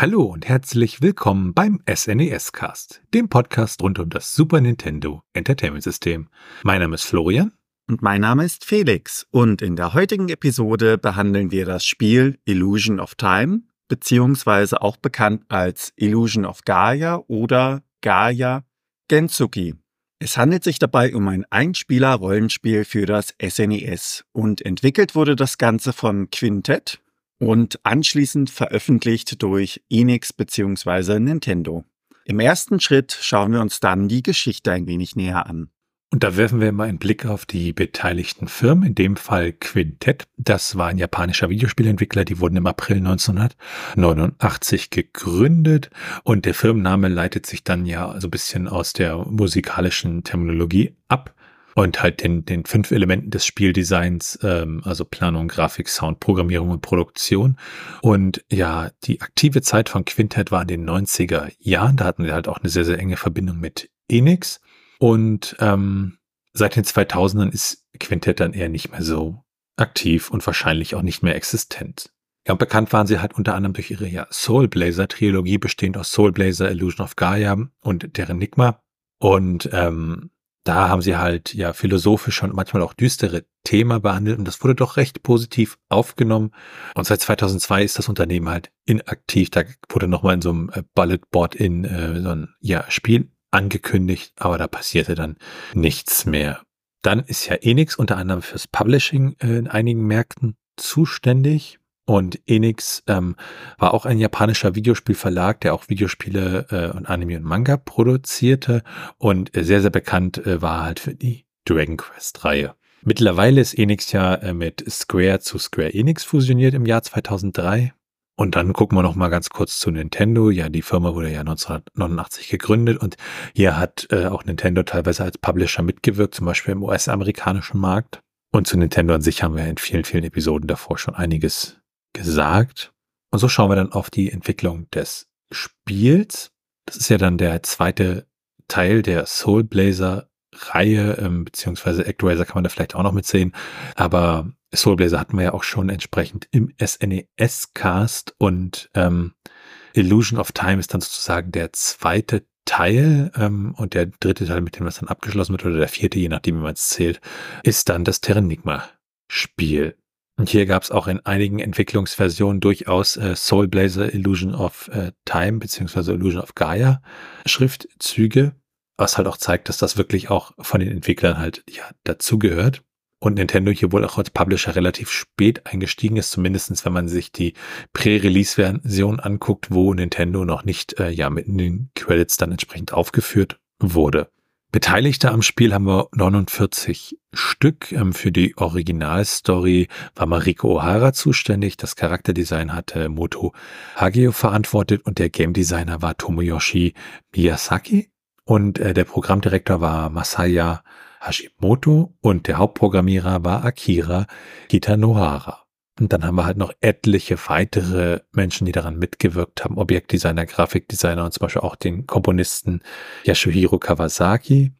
Hallo und herzlich willkommen beim SNES Cast, dem Podcast rund um das Super Nintendo Entertainment System. Mein Name ist Florian. Und mein Name ist Felix. Und in der heutigen Episode behandeln wir das Spiel Illusion of Time, beziehungsweise auch bekannt als Illusion of Gaia oder Gaia Gensuki. Es handelt sich dabei um ein Einspieler-Rollenspiel für das SNES und entwickelt wurde das Ganze von Quintet, und anschließend veröffentlicht durch Enix bzw. Nintendo. Im ersten Schritt schauen wir uns dann die Geschichte ein wenig näher an. Und da werfen wir mal einen Blick auf die beteiligten Firmen, in dem Fall Quintet. Das war ein japanischer Videospielentwickler, die wurden im April 1989 gegründet und der Firmenname leitet sich dann ja so ein bisschen aus der musikalischen Terminologie ab und halt den, den fünf Elementen des Spieldesigns, ähm, also Planung, Grafik, Sound, Programmierung und Produktion. Und ja, die aktive Zeit von Quintet war in den 90er Jahren. Da hatten wir halt auch eine sehr, sehr enge Verbindung mit Enix. Und ähm, seit den 2000ern ist Quintet dann eher nicht mehr so aktiv und wahrscheinlich auch nicht mehr existent. Ja, und bekannt waren sie halt unter anderem durch ihre ja, Soul Blazer Trilogie, bestehend aus Soul Blazer, Illusion of Gaia und deren Enigma. Und ähm, da haben sie halt ja philosophische und manchmal auch düstere Themen behandelt und das wurde doch recht positiv aufgenommen. Und seit 2002 ist das Unternehmen halt inaktiv. Da wurde nochmal in so einem äh, Bulletboard in äh, so ein ja, Spiel angekündigt, aber da passierte dann nichts mehr. Dann ist ja Enix unter anderem fürs Publishing äh, in einigen Märkten zuständig. Und Enix ähm, war auch ein japanischer Videospielverlag, der auch Videospiele äh, und Anime und Manga produzierte und äh, sehr, sehr bekannt äh, war halt für die Dragon Quest-Reihe. Mittlerweile ist Enix ja äh, mit Square zu Square Enix fusioniert im Jahr 2003. Und dann gucken wir noch mal ganz kurz zu Nintendo. Ja, die Firma wurde ja 1989 gegründet und hier hat äh, auch Nintendo teilweise als Publisher mitgewirkt, zum Beispiel im US-amerikanischen Markt. Und zu Nintendo an sich haben wir in vielen, vielen Episoden davor schon einiges gesagt. Und so schauen wir dann auf die Entwicklung des Spiels. Das ist ja dann der zweite Teil der Soul Blazer Reihe, ähm, beziehungsweise ActRaiser kann man da vielleicht auch noch mitsehen. Aber Soul Blazer hatten wir ja auch schon entsprechend im SNES-Cast und ähm, Illusion of Time ist dann sozusagen der zweite Teil ähm, und der dritte Teil, mit dem was dann abgeschlossen wird, oder der vierte, je nachdem, wie man es zählt, ist dann das Terranigma-Spiel. Und hier gab es auch in einigen Entwicklungsversionen durchaus äh, Soul Blazer Illusion of äh, Time beziehungsweise Illusion of Gaia Schriftzüge, was halt auch zeigt, dass das wirklich auch von den Entwicklern halt ja dazugehört. Und Nintendo hier wohl auch als Publisher relativ spät eingestiegen ist, zumindestens wenn man sich die Prä-Release-Version anguckt, wo Nintendo noch nicht äh, ja mit den Credits dann entsprechend aufgeführt wurde. Beteiligte am Spiel haben wir 49 Stück. Ähm, für die Originalstory war Mariko Ohara zuständig. Das Charakterdesign hatte Moto Hageo verantwortet und der Game Designer war Tomoyoshi Miyazaki. Und äh, der Programmdirektor war Masaya Hashimoto und der Hauptprogrammierer war Akira Kitanohara. Und dann haben wir halt noch etliche weitere Menschen, die daran mitgewirkt haben. Objektdesigner, Grafikdesigner und zum Beispiel auch den Komponisten Yasuhiro Kawasaki.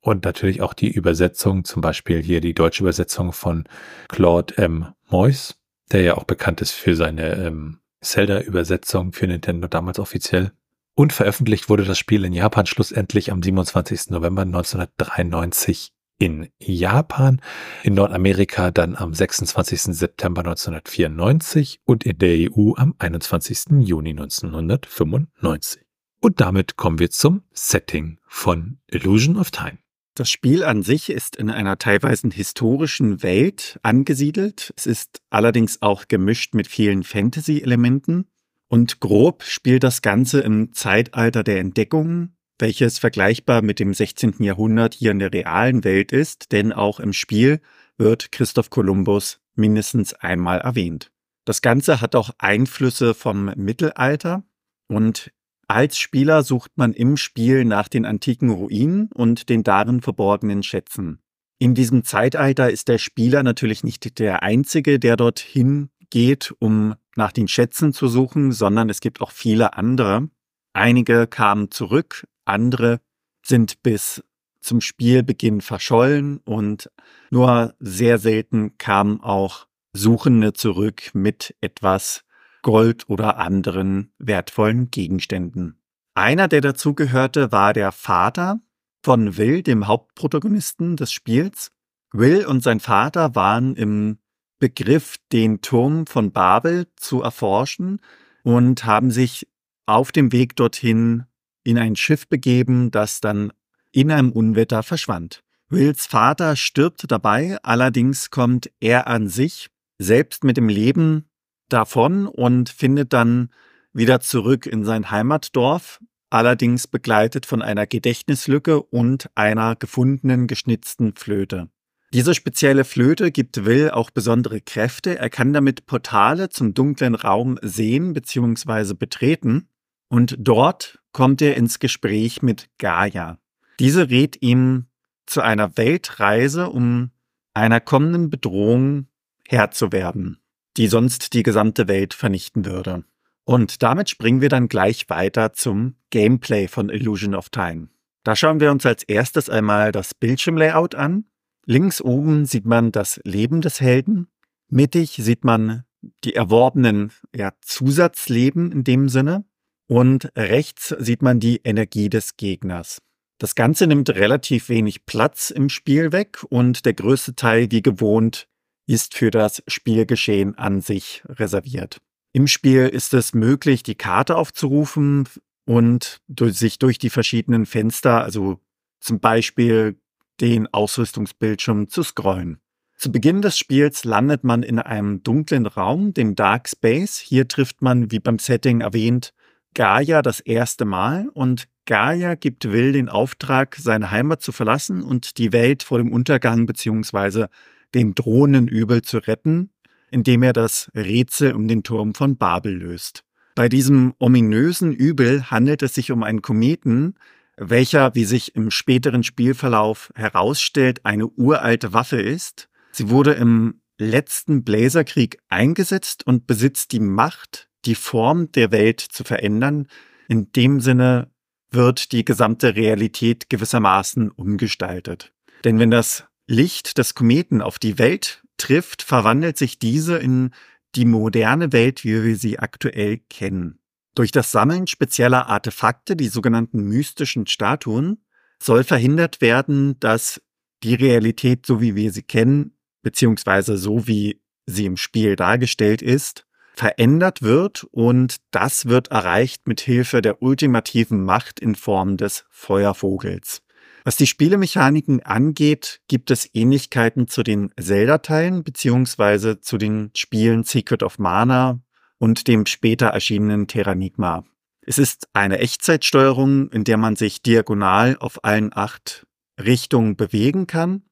Und natürlich auch die Übersetzung, zum Beispiel hier die deutsche Übersetzung von Claude M. Moyes, der ja auch bekannt ist für seine ähm, Zelda-Übersetzung für Nintendo damals offiziell. Und veröffentlicht wurde das Spiel in Japan schlussendlich am 27. November 1993 in Japan, in Nordamerika dann am 26. September 1994 und in der EU am 21. Juni 1995. Und damit kommen wir zum Setting von Illusion of Time. Das Spiel an sich ist in einer teilweise historischen Welt angesiedelt. Es ist allerdings auch gemischt mit vielen Fantasy-Elementen. Und grob spielt das Ganze im Zeitalter der Entdeckungen, welches vergleichbar mit dem 16. Jahrhundert hier in der realen Welt ist, denn auch im Spiel wird Christoph Kolumbus mindestens einmal erwähnt. Das Ganze hat auch Einflüsse vom Mittelalter und als Spieler sucht man im Spiel nach den antiken Ruinen und den darin verborgenen Schätzen. In diesem Zeitalter ist der Spieler natürlich nicht der Einzige, der dorthin geht, um nach den Schätzen zu suchen, sondern es gibt auch viele andere. Einige kamen zurück, andere sind bis zum Spielbeginn verschollen und nur sehr selten kamen auch Suchende zurück mit etwas Gold oder anderen wertvollen Gegenständen. Einer, der dazugehörte, war der Vater von Will, dem Hauptprotagonisten des Spiels. Will und sein Vater waren im Begriff, den Turm von Babel zu erforschen und haben sich auf dem Weg dorthin in ein Schiff begeben, das dann in einem Unwetter verschwand. Wills Vater stirbt dabei, allerdings kommt er an sich selbst mit dem Leben davon und findet dann wieder zurück in sein Heimatdorf, allerdings begleitet von einer Gedächtnislücke und einer gefundenen geschnitzten Flöte. Diese spezielle Flöte gibt Will auch besondere Kräfte. Er kann damit Portale zum dunklen Raum sehen bzw. betreten. Und dort kommt er ins Gespräch mit Gaia. Diese rät ihm zu einer Weltreise, um einer kommenden Bedrohung Herr zu werden, die sonst die gesamte Welt vernichten würde. Und damit springen wir dann gleich weiter zum Gameplay von Illusion of Time. Da schauen wir uns als erstes einmal das Bildschirmlayout an. Links oben sieht man das Leben des Helden. Mittig sieht man die erworbenen ja, Zusatzleben in dem Sinne. Und rechts sieht man die Energie des Gegners. Das Ganze nimmt relativ wenig Platz im Spiel weg und der größte Teil, wie gewohnt, ist für das Spielgeschehen an sich reserviert. Im Spiel ist es möglich, die Karte aufzurufen und sich durch die verschiedenen Fenster, also zum Beispiel den Ausrüstungsbildschirm zu scrollen. Zu Beginn des Spiels landet man in einem dunklen Raum, dem Dark Space. Hier trifft man, wie beim Setting erwähnt, Gaia das erste Mal und Gaia gibt Will den Auftrag, seine Heimat zu verlassen und die Welt vor dem Untergang bzw. dem drohenden Übel zu retten, indem er das Rätsel um den Turm von Babel löst. Bei diesem ominösen Übel handelt es sich um einen Kometen, welcher, wie sich im späteren Spielverlauf herausstellt, eine uralte Waffe ist. Sie wurde im letzten Bläserkrieg eingesetzt und besitzt die Macht, die Form der Welt zu verändern. In dem Sinne wird die gesamte Realität gewissermaßen umgestaltet. Denn wenn das Licht des Kometen auf die Welt trifft, verwandelt sich diese in die moderne Welt, wie wir sie aktuell kennen. Durch das Sammeln spezieller Artefakte, die sogenannten mystischen Statuen, soll verhindert werden, dass die Realität, so wie wir sie kennen, beziehungsweise so wie sie im Spiel dargestellt ist, verändert wird und das wird erreicht mit Hilfe der ultimativen Macht in Form des Feuervogels. Was die Spielemechaniken angeht, gibt es Ähnlichkeiten zu den Zelda-Teilen beziehungsweise zu den Spielen Secret of Mana und dem später erschienenen Terranigma. Es ist eine Echtzeitsteuerung, in der man sich diagonal auf allen acht Richtungen bewegen kann.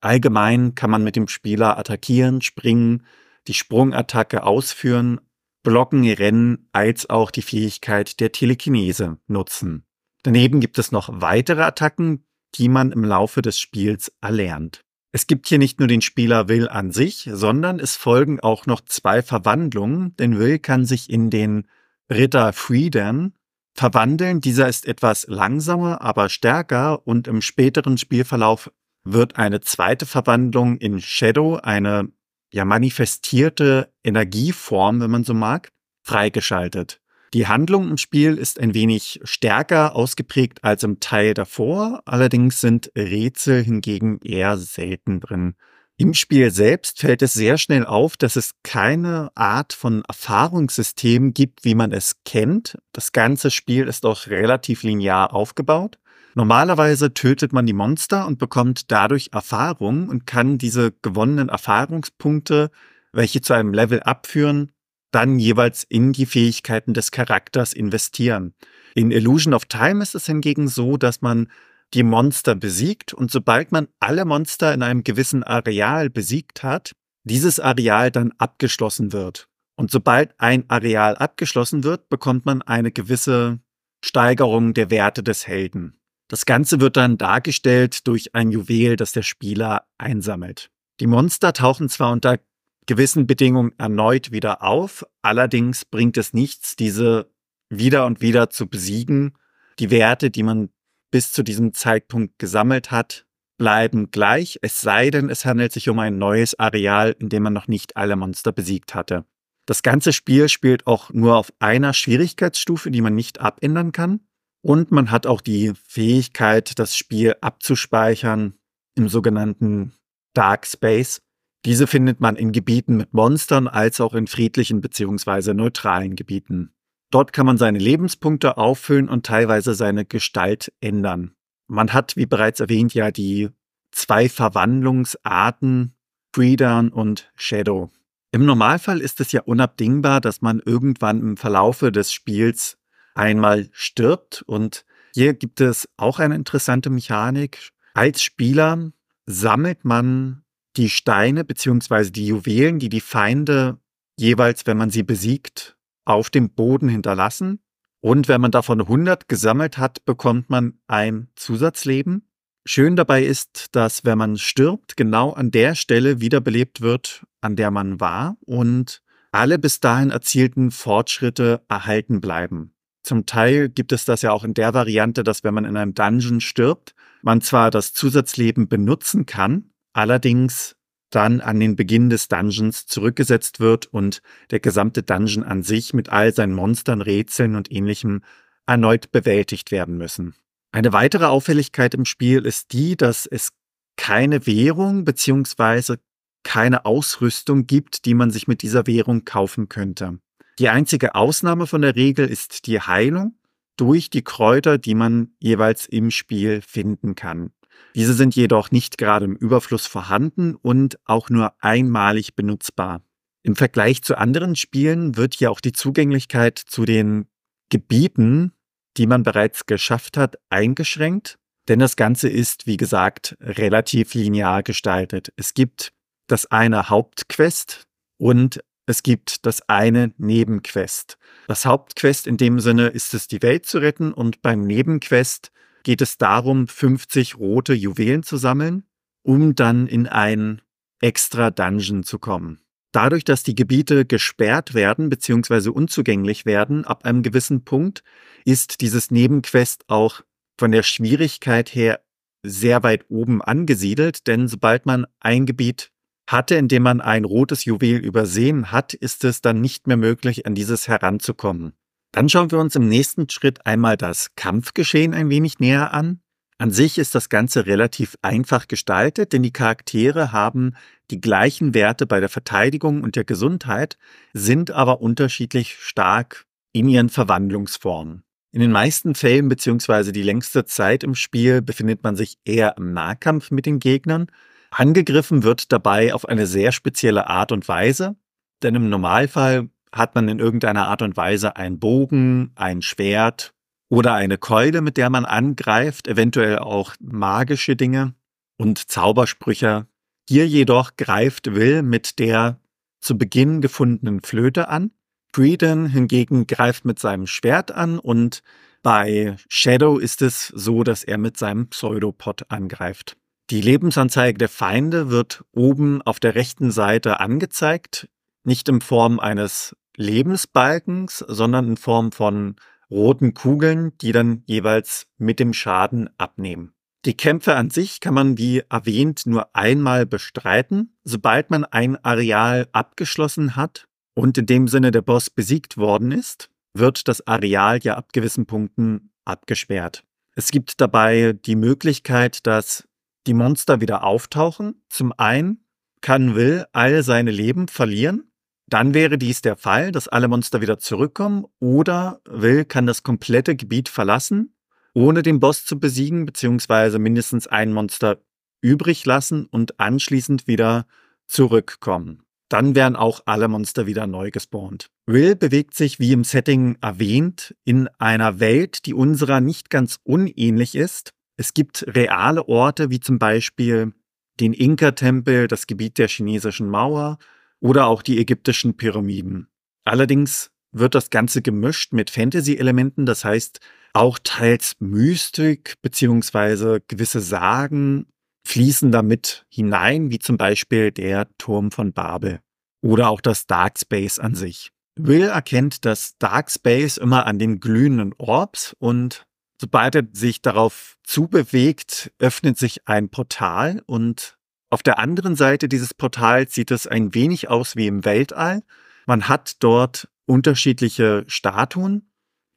Allgemein kann man mit dem Spieler attackieren, springen, die Sprungattacke ausführen, blocken, rennen, als auch die Fähigkeit der Telekinese nutzen. Daneben gibt es noch weitere Attacken, die man im Laufe des Spiels erlernt. Es gibt hier nicht nur den Spieler Will an sich, sondern es folgen auch noch zwei Verwandlungen, denn Will kann sich in den Ritter Freedom verwandeln. Dieser ist etwas langsamer, aber stärker und im späteren Spielverlauf wird eine zweite Verwandlung in Shadow, eine ja manifestierte Energieform, wenn man so mag, freigeschaltet. Die Handlung im Spiel ist ein wenig stärker ausgeprägt als im Teil davor, allerdings sind Rätsel hingegen eher selten drin. Im Spiel selbst fällt es sehr schnell auf, dass es keine Art von Erfahrungssystem gibt, wie man es kennt. Das ganze Spiel ist auch relativ linear aufgebaut. Normalerweise tötet man die Monster und bekommt dadurch Erfahrung und kann diese gewonnenen Erfahrungspunkte, welche zu einem Level abführen, dann jeweils in die Fähigkeiten des Charakters investieren. In Illusion of Time ist es hingegen so, dass man die Monster besiegt und sobald man alle Monster in einem gewissen Areal besiegt hat, dieses Areal dann abgeschlossen wird. Und sobald ein Areal abgeschlossen wird, bekommt man eine gewisse Steigerung der Werte des Helden. Das Ganze wird dann dargestellt durch ein Juwel, das der Spieler einsammelt. Die Monster tauchen zwar unter gewissen Bedingungen erneut wieder auf, allerdings bringt es nichts, diese wieder und wieder zu besiegen. Die Werte, die man bis zu diesem Zeitpunkt gesammelt hat, bleiben gleich, es sei denn, es handelt sich um ein neues Areal, in dem man noch nicht alle Monster besiegt hatte. Das ganze Spiel spielt auch nur auf einer Schwierigkeitsstufe, die man nicht abändern kann. Und man hat auch die Fähigkeit, das Spiel abzuspeichern im sogenannten Dark Space. Diese findet man in Gebieten mit Monstern als auch in friedlichen bzw. neutralen Gebieten. Dort kann man seine Lebenspunkte auffüllen und teilweise seine Gestalt ändern. Man hat, wie bereits erwähnt, ja die zwei Verwandlungsarten, Freedown und Shadow. Im Normalfall ist es ja unabdingbar, dass man irgendwann im Verlaufe des Spiels einmal stirbt. Und hier gibt es auch eine interessante Mechanik. Als Spieler sammelt man die Steine bzw. die Juwelen, die die Feinde jeweils, wenn man sie besiegt, auf dem Boden hinterlassen. Und wenn man davon 100 gesammelt hat, bekommt man ein Zusatzleben. Schön dabei ist, dass wenn man stirbt, genau an der Stelle wiederbelebt wird, an der man war und alle bis dahin erzielten Fortschritte erhalten bleiben. Zum Teil gibt es das ja auch in der Variante, dass wenn man in einem Dungeon stirbt, man zwar das Zusatzleben benutzen kann, allerdings dann an den Beginn des Dungeons zurückgesetzt wird und der gesamte Dungeon an sich mit all seinen Monstern, Rätseln und ähnlichem erneut bewältigt werden müssen. Eine weitere Auffälligkeit im Spiel ist die, dass es keine Währung bzw. keine Ausrüstung gibt, die man sich mit dieser Währung kaufen könnte. Die einzige Ausnahme von der Regel ist die Heilung durch die Kräuter, die man jeweils im Spiel finden kann. Diese sind jedoch nicht gerade im Überfluss vorhanden und auch nur einmalig benutzbar. Im Vergleich zu anderen Spielen wird hier auch die Zugänglichkeit zu den Gebieten, die man bereits geschafft hat, eingeschränkt, denn das Ganze ist, wie gesagt, relativ linear gestaltet. Es gibt das eine Hauptquest und es gibt das eine Nebenquest. Das Hauptquest in dem Sinne ist es, die Welt zu retten und beim Nebenquest geht es darum, 50 rote Juwelen zu sammeln, um dann in ein extra Dungeon zu kommen. Dadurch, dass die Gebiete gesperrt werden bzw. unzugänglich werden ab einem gewissen Punkt, ist dieses Nebenquest auch von der Schwierigkeit her sehr weit oben angesiedelt, denn sobald man ein Gebiet hatte, indem man ein rotes Juwel übersehen hat, ist es dann nicht mehr möglich, an dieses heranzukommen. Dann schauen wir uns im nächsten Schritt einmal das Kampfgeschehen ein wenig näher an. An sich ist das Ganze relativ einfach gestaltet, denn die Charaktere haben die gleichen Werte bei der Verteidigung und der Gesundheit, sind aber unterschiedlich stark in ihren Verwandlungsformen. In den meisten Fällen bzw. die längste Zeit im Spiel befindet man sich eher im Nahkampf mit den Gegnern, Angegriffen wird dabei auf eine sehr spezielle Art und Weise, denn im Normalfall hat man in irgendeiner Art und Weise einen Bogen, ein Schwert oder eine Keule, mit der man angreift, eventuell auch magische Dinge und Zaubersprüche. Hier jedoch greift Will mit der zu Beginn gefundenen Flöte an. Creedon hingegen greift mit seinem Schwert an und bei Shadow ist es so, dass er mit seinem Pseudopod angreift. Die Lebensanzeige der Feinde wird oben auf der rechten Seite angezeigt, nicht in Form eines Lebensbalkens, sondern in Form von roten Kugeln, die dann jeweils mit dem Schaden abnehmen. Die Kämpfe an sich kann man wie erwähnt nur einmal bestreiten, sobald man ein Areal abgeschlossen hat und in dem Sinne der Boss besiegt worden ist, wird das Areal ja ab gewissen Punkten abgesperrt. Es gibt dabei die Möglichkeit, dass die Monster wieder auftauchen. Zum einen kann Will all seine Leben verlieren. Dann wäre dies der Fall, dass alle Monster wieder zurückkommen. Oder Will kann das komplette Gebiet verlassen, ohne den Boss zu besiegen, beziehungsweise mindestens ein Monster übrig lassen und anschließend wieder zurückkommen. Dann werden auch alle Monster wieder neu gespawnt. Will bewegt sich, wie im Setting erwähnt, in einer Welt, die unserer nicht ganz unähnlich ist. Es gibt reale Orte wie zum Beispiel den Inka-Tempel, das Gebiet der chinesischen Mauer oder auch die ägyptischen Pyramiden. Allerdings wird das Ganze gemischt mit Fantasy-Elementen, das heißt auch teils Mystik beziehungsweise gewisse Sagen fließen damit hinein, wie zum Beispiel der Turm von Babel oder auch das Dark Space an sich. Will erkennt das Dark Space immer an den glühenden Orbs und Sobald er sich darauf zubewegt, öffnet sich ein Portal und auf der anderen Seite dieses Portals sieht es ein wenig aus wie im Weltall. Man hat dort unterschiedliche Statuen.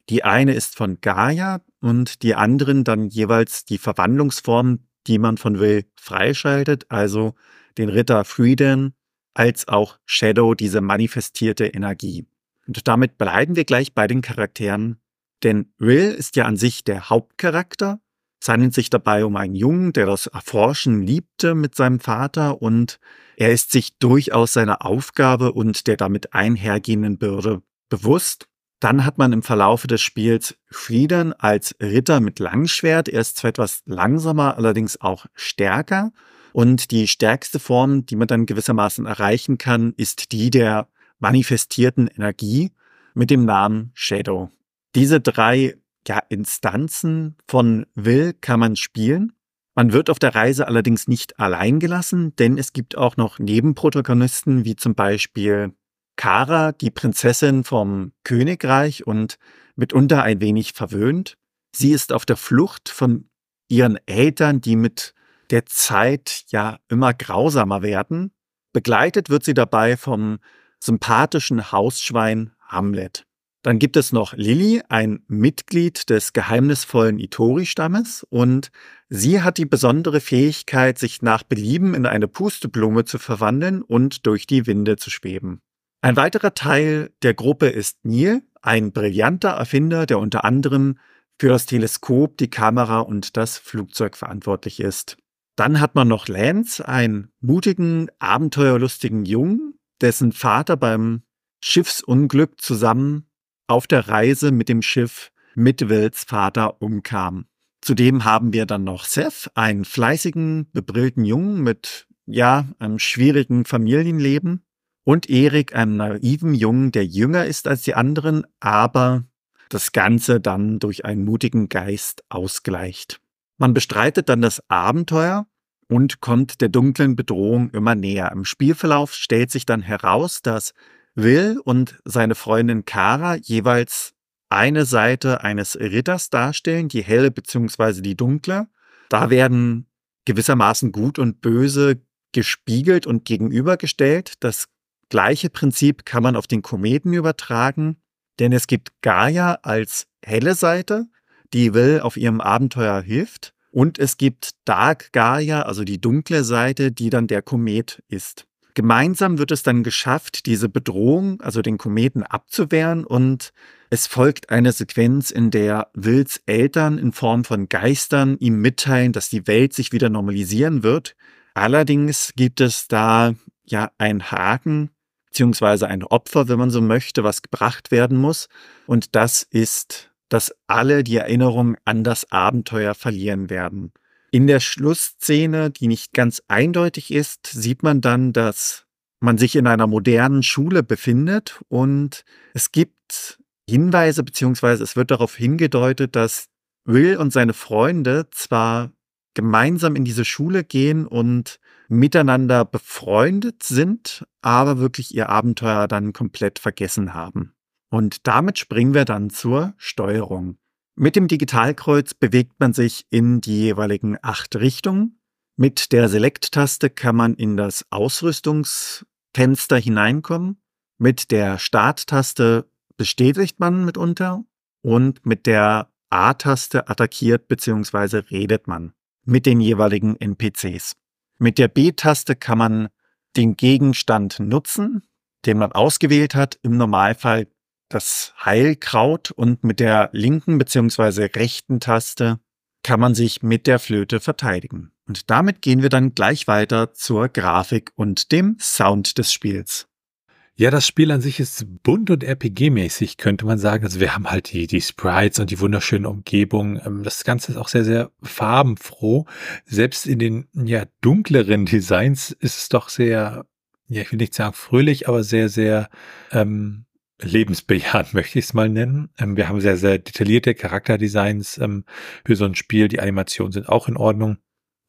Die eine ist von Gaia und die anderen dann jeweils die Verwandlungsform, die man von Will freischaltet, also den Ritter Freedom als auch Shadow, diese manifestierte Energie. Und damit bleiben wir gleich bei den Charakteren, denn Will ist ja an sich der Hauptcharakter. Es handelt sich dabei um einen Jungen, der das Erforschen liebte mit seinem Vater und er ist sich durchaus seiner Aufgabe und der damit einhergehenden Bürde bewusst. Dann hat man im Verlaufe des Spiels Frieden als Ritter mit Langschwert. Er ist zwar etwas langsamer, allerdings auch stärker. Und die stärkste Form, die man dann gewissermaßen erreichen kann, ist die der manifestierten Energie mit dem Namen Shadow. Diese drei ja, Instanzen von Will kann man spielen. Man wird auf der Reise allerdings nicht allein gelassen, denn es gibt auch noch Nebenprotagonisten, wie zum Beispiel Kara, die Prinzessin vom Königreich und mitunter ein wenig verwöhnt. Sie ist auf der Flucht von ihren Eltern, die mit der Zeit ja immer grausamer werden. Begleitet wird sie dabei vom sympathischen Hausschwein Hamlet. Dann gibt es noch Lilly, ein Mitglied des geheimnisvollen Itori-Stammes, und sie hat die besondere Fähigkeit, sich nach Belieben in eine Pusteblume zu verwandeln und durch die Winde zu schweben. Ein weiterer Teil der Gruppe ist Neil, ein brillanter Erfinder, der unter anderem für das Teleskop, die Kamera und das Flugzeug verantwortlich ist. Dann hat man noch Lance, einen mutigen, abenteuerlustigen Jungen, dessen Vater beim Schiffsunglück zusammen auf der Reise mit dem Schiff mit Wills Vater umkam. Zudem haben wir dann noch Seth, einen fleißigen, bebrillten Jungen mit, ja, einem schwierigen Familienleben. Und Erik, einen naiven Jungen, der jünger ist als die anderen, aber das Ganze dann durch einen mutigen Geist ausgleicht. Man bestreitet dann das Abenteuer und kommt der dunklen Bedrohung immer näher. Im Spielverlauf stellt sich dann heraus, dass Will und seine Freundin Kara jeweils eine Seite eines Ritters darstellen, die helle bzw. die dunkle. Da werden gewissermaßen Gut und Böse gespiegelt und gegenübergestellt. Das gleiche Prinzip kann man auf den Kometen übertragen, denn es gibt Gaia als helle Seite, die Will auf ihrem Abenteuer hilft. Und es gibt Dark Gaia, also die dunkle Seite, die dann der Komet ist. Gemeinsam wird es dann geschafft, diese Bedrohung, also den Kometen, abzuwehren und es folgt eine Sequenz, in der Wills Eltern in Form von Geistern ihm mitteilen, dass die Welt sich wieder normalisieren wird. Allerdings gibt es da ja ein Haken, beziehungsweise ein Opfer, wenn man so möchte, was gebracht werden muss. Und das ist, dass alle die Erinnerung an das Abenteuer verlieren werden. In der Schlussszene, die nicht ganz eindeutig ist, sieht man dann, dass man sich in einer modernen Schule befindet und es gibt Hinweise beziehungsweise es wird darauf hingedeutet, dass Will und seine Freunde zwar gemeinsam in diese Schule gehen und miteinander befreundet sind, aber wirklich ihr Abenteuer dann komplett vergessen haben. Und damit springen wir dann zur Steuerung. Mit dem Digitalkreuz bewegt man sich in die jeweiligen acht Richtungen. Mit der Select-Taste kann man in das Ausrüstungsfenster hineinkommen. Mit der Start-Taste bestätigt man mitunter und mit der A-Taste attackiert bzw. redet man mit den jeweiligen NPCs. Mit der B-Taste kann man den Gegenstand nutzen, den man ausgewählt hat. Im Normalfall das Heilkraut und mit der linken bzw. rechten Taste kann man sich mit der Flöte verteidigen. Und damit gehen wir dann gleich weiter zur Grafik und dem Sound des Spiels. Ja, das Spiel an sich ist bunt und RPG-mäßig, könnte man sagen. Also wir haben halt die, die Sprites und die wunderschöne Umgebung. Ähm, das Ganze ist auch sehr, sehr farbenfroh. Selbst in den ja, dunkleren Designs ist es doch sehr, ja, ich will nicht sagen fröhlich, aber sehr, sehr ähm, lebensbejahend, möchte ich es mal nennen. Ähm, wir haben sehr, sehr detaillierte Charakterdesigns ähm, für so ein Spiel. Die Animationen sind auch in Ordnung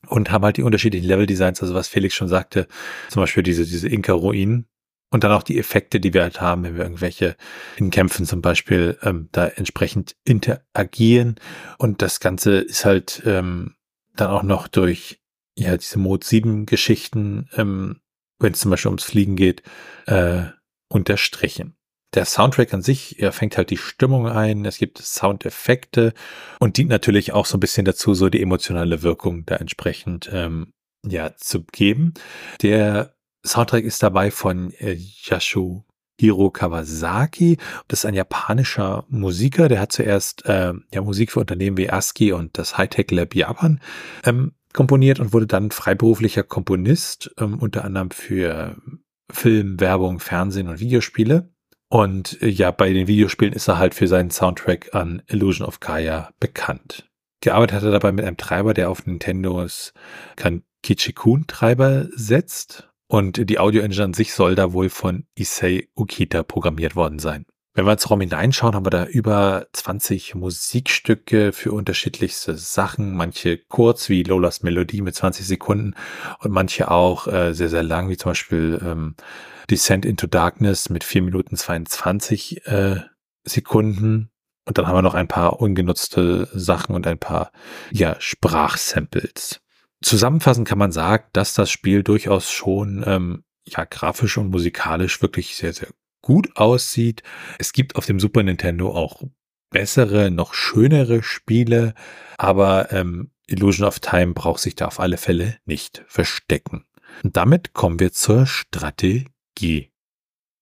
und haben halt die unterschiedlichen Level-Designs, also was Felix schon sagte, zum Beispiel diese, diese Inka-Ruinen. Und dann auch die Effekte, die wir halt haben, wenn wir irgendwelche in Kämpfen zum Beispiel ähm, da entsprechend interagieren. Und das Ganze ist halt ähm, dann auch noch durch ja diese Mode 7 Geschichten, ähm, wenn es zum Beispiel ums Fliegen geht, äh, unterstrichen. Der Soundtrack an sich, er fängt halt die Stimmung ein, es gibt Soundeffekte und dient natürlich auch so ein bisschen dazu, so die emotionale Wirkung da entsprechend ähm, ja zu geben. Der Soundtrack ist dabei von äh, Yashu Hiro Kawasaki. Das ist ein japanischer Musiker, der hat zuerst äh, ja, Musik für Unternehmen wie ASCII und das Hightech Lab Japan ähm, komponiert und wurde dann freiberuflicher Komponist, ähm, unter anderem für Film, Werbung, Fernsehen und Videospiele. Und äh, ja, bei den Videospielen ist er halt für seinen Soundtrack an Illusion of Gaia bekannt. Gearbeitet hat er dabei mit einem Treiber, der auf Nintendos Kichikun-Treiber setzt. Und die Audio-Engine an sich soll da wohl von Issei Ukita programmiert worden sein. Wenn wir ins Raum hineinschauen, haben wir da über 20 Musikstücke für unterschiedlichste Sachen. Manche kurz, wie Lolas Melodie mit 20 Sekunden und manche auch äh, sehr, sehr lang, wie zum Beispiel ähm, Descent into Darkness mit 4 Minuten 22 äh, Sekunden. Und dann haben wir noch ein paar ungenutzte Sachen und ein paar ja, Sprachsamples. Zusammenfassend kann man sagen, dass das Spiel durchaus schon ähm, ja grafisch und musikalisch wirklich sehr, sehr gut aussieht. Es gibt auf dem Super Nintendo auch bessere, noch schönere Spiele, aber ähm, Illusion of Time braucht sich da auf alle Fälle nicht verstecken. Und damit kommen wir zur Strategie.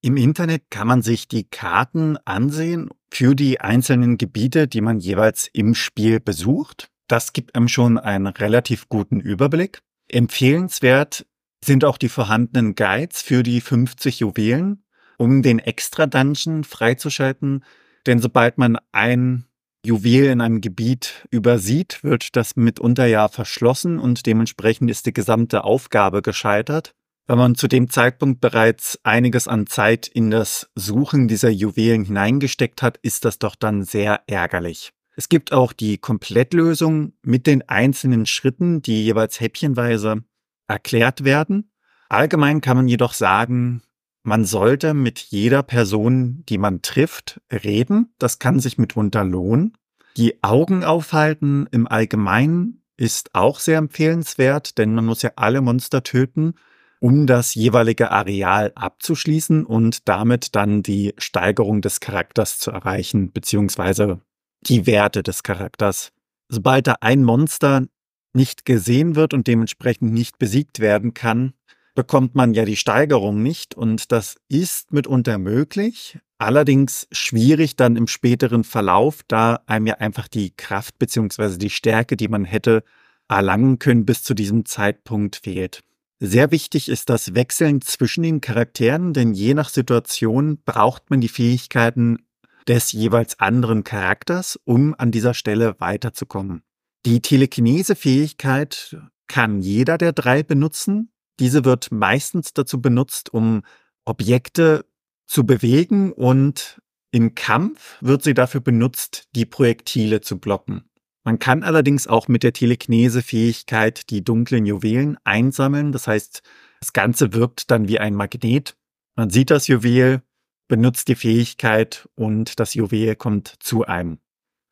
Im Internet kann man sich die Karten ansehen für die einzelnen Gebiete, die man jeweils im Spiel besucht. Das gibt einem schon einen relativ guten Überblick. Empfehlenswert sind auch die vorhandenen Guides für die 50 Juwelen, um den Extra-Dungeon freizuschalten. Denn sobald man ein Juwel in einem Gebiet übersieht, wird das mitunter ja verschlossen und dementsprechend ist die gesamte Aufgabe gescheitert. Wenn man zu dem Zeitpunkt bereits einiges an Zeit in das Suchen dieser Juwelen hineingesteckt hat, ist das doch dann sehr ärgerlich. Es gibt auch die Komplettlösung mit den einzelnen Schritten, die jeweils häppchenweise erklärt werden. Allgemein kann man jedoch sagen, man sollte mit jeder Person, die man trifft, reden. Das kann sich mitunter lohnen. Die Augen aufhalten im Allgemeinen ist auch sehr empfehlenswert, denn man muss ja alle Monster töten, um das jeweilige Areal abzuschließen und damit dann die Steigerung des Charakters zu erreichen, beziehungsweise die Werte des Charakters. Sobald da ein Monster nicht gesehen wird und dementsprechend nicht besiegt werden kann, bekommt man ja die Steigerung nicht und das ist mitunter möglich, allerdings schwierig dann im späteren Verlauf, da einem ja einfach die Kraft beziehungsweise die Stärke, die man hätte erlangen können, bis zu diesem Zeitpunkt fehlt. Sehr wichtig ist das Wechseln zwischen den Charakteren, denn je nach Situation braucht man die Fähigkeiten des jeweils anderen Charakters, um an dieser Stelle weiterzukommen. Die Telekinese-Fähigkeit kann jeder der drei benutzen, diese wird meistens dazu benutzt, um Objekte zu bewegen und im Kampf wird sie dafür benutzt, die Projektile zu blocken. Man kann allerdings auch mit der Telekinese-Fähigkeit die dunklen Juwelen einsammeln. Das heißt, das Ganze wirkt dann wie ein Magnet. Man sieht das Juwel, benutzt die Fähigkeit und das Juwel kommt zu einem.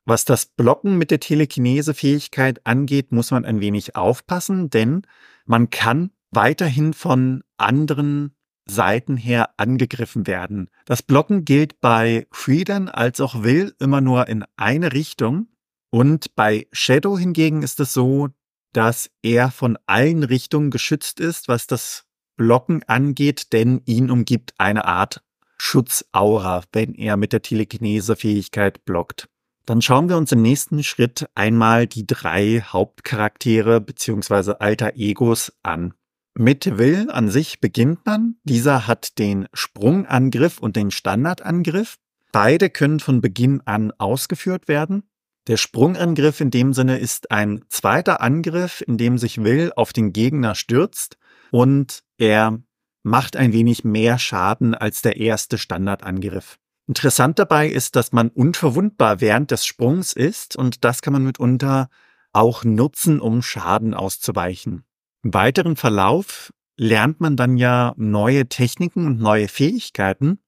Was das Blocken mit der Telekinese-Fähigkeit angeht, muss man ein wenig aufpassen, denn man kann weiterhin von anderen Seiten her angegriffen werden. Das Blocken gilt bei Freedom als auch Will immer nur in eine Richtung. Und bei Shadow hingegen ist es so, dass er von allen Richtungen geschützt ist, was das Blocken angeht, denn ihn umgibt eine Art Schutzaura, wenn er mit der Telekinese-Fähigkeit blockt. Dann schauen wir uns im nächsten Schritt einmal die drei Hauptcharaktere bzw. Alter Egos an. Mit Will an sich beginnt man. Dieser hat den Sprungangriff und den Standardangriff. Beide können von Beginn an ausgeführt werden. Der Sprungangriff in dem Sinne ist ein zweiter Angriff, in dem sich Will auf den Gegner stürzt und er macht ein wenig mehr Schaden als der erste Standardangriff. Interessant dabei ist, dass man unverwundbar während des Sprungs ist und das kann man mitunter auch nutzen, um Schaden auszuweichen. Im weiteren Verlauf lernt man dann ja neue Techniken und neue Fähigkeiten.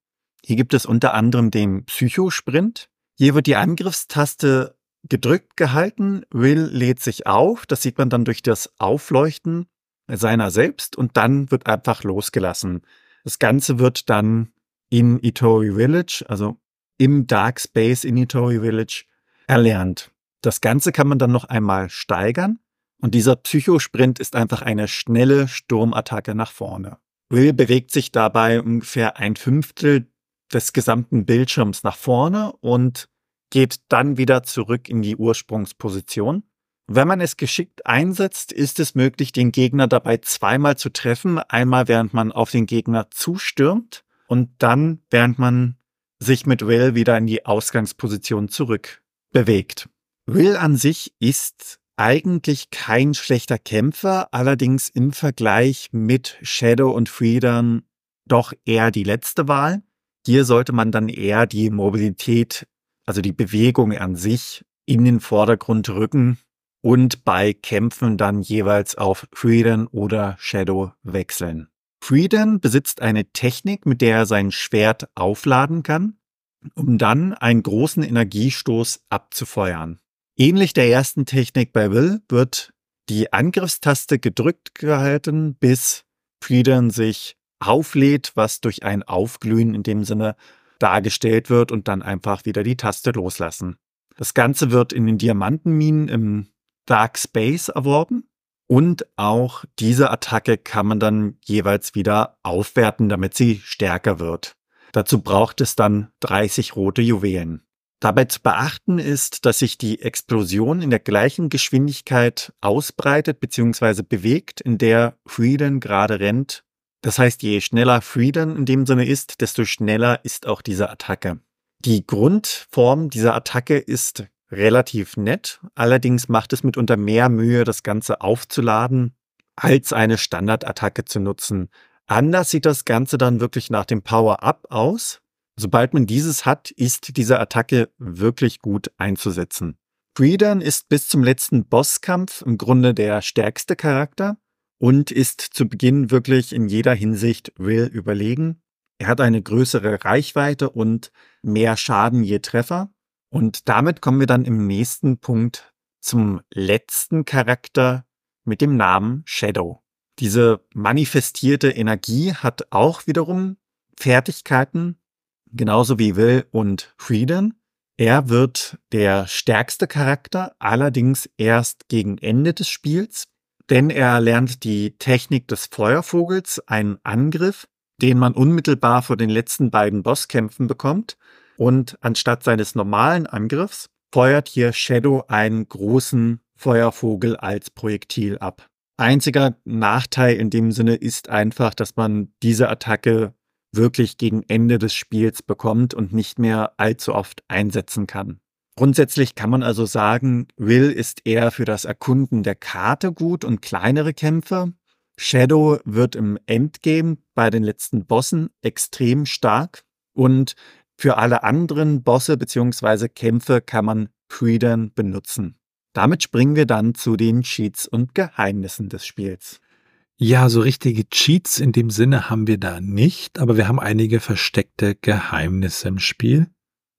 Hier gibt es unter anderem den Psychosprint. Hier wird die Angriffstaste gedrückt gehalten, Will lädt sich auf, das sieht man dann durch das Aufleuchten seiner selbst und dann wird einfach losgelassen. Das Ganze wird dann in Itori Village, also im Dark Space in Itori Village, erlernt. Das Ganze kann man dann noch einmal steigern und dieser Psychosprint ist einfach eine schnelle Sturmattacke nach vorne. Will bewegt sich dabei ungefähr ein Fünftel des gesamten Bildschirms nach vorne und geht dann wieder zurück in die Ursprungsposition. Wenn man es geschickt einsetzt, ist es möglich, den Gegner dabei zweimal zu treffen. Einmal, während man auf den Gegner zustürmt und dann, während man sich mit Will wieder in die Ausgangsposition zurück bewegt. Will an sich ist eigentlich kein schlechter Kämpfer, allerdings im Vergleich mit Shadow und Freedom doch eher die letzte Wahl. Hier sollte man dann eher die Mobilität, also die Bewegung an sich in den Vordergrund rücken und bei Kämpfen dann jeweils auf Freedom oder Shadow wechseln. Freedom besitzt eine Technik, mit der er sein Schwert aufladen kann, um dann einen großen Energiestoß abzufeuern. Ähnlich der ersten Technik bei Will wird die Angriffstaste gedrückt gehalten, bis Freedom sich auflädt, was durch ein Aufglühen in dem Sinne dargestellt wird und dann einfach wieder die Taste loslassen. Das Ganze wird in den Diamantenminen im Dark Space erworben und auch diese Attacke kann man dann jeweils wieder aufwerten, damit sie stärker wird. Dazu braucht es dann 30 rote Juwelen. Dabei zu beachten ist, dass sich die Explosion in der gleichen Geschwindigkeit ausbreitet bzw. bewegt, in der Freedom gerade rennt. Das heißt, je schneller Freedom in dem Sinne ist, desto schneller ist auch diese Attacke. Die Grundform dieser Attacke ist relativ nett, allerdings macht es mitunter mehr Mühe, das Ganze aufzuladen, als eine Standardattacke zu nutzen. Anders sieht das Ganze dann wirklich nach dem Power-Up aus, Sobald man dieses hat, ist diese Attacke wirklich gut einzusetzen. Freedom ist bis zum letzten Bosskampf im Grunde der stärkste Charakter und ist zu Beginn wirklich in jeder Hinsicht Will überlegen. Er hat eine größere Reichweite und mehr Schaden je Treffer. Und damit kommen wir dann im nächsten Punkt zum letzten Charakter mit dem Namen Shadow. Diese manifestierte Energie hat auch wiederum Fertigkeiten, genauso wie Will und Freedom. Er wird der stärkste Charakter, allerdings erst gegen Ende des Spiels, denn er lernt die Technik des Feuervogels, einen Angriff, den man unmittelbar vor den letzten beiden Bosskämpfen bekommt. Und anstatt seines normalen Angriffs feuert hier Shadow einen großen Feuervogel als Projektil ab. Einziger Nachteil in dem Sinne ist einfach, dass man diese Attacke wirklich gegen Ende des Spiels bekommt und nicht mehr allzu oft einsetzen kann. Grundsätzlich kann man also sagen, Will ist eher für das Erkunden der Karte gut und kleinere Kämpfe. Shadow wird im Endgame bei den letzten Bossen extrem stark und für alle anderen Bosse bzw. Kämpfe kann man Freedom benutzen. Damit springen wir dann zu den Cheats und Geheimnissen des Spiels. Ja, so richtige Cheats in dem Sinne haben wir da nicht, aber wir haben einige versteckte Geheimnisse im Spiel.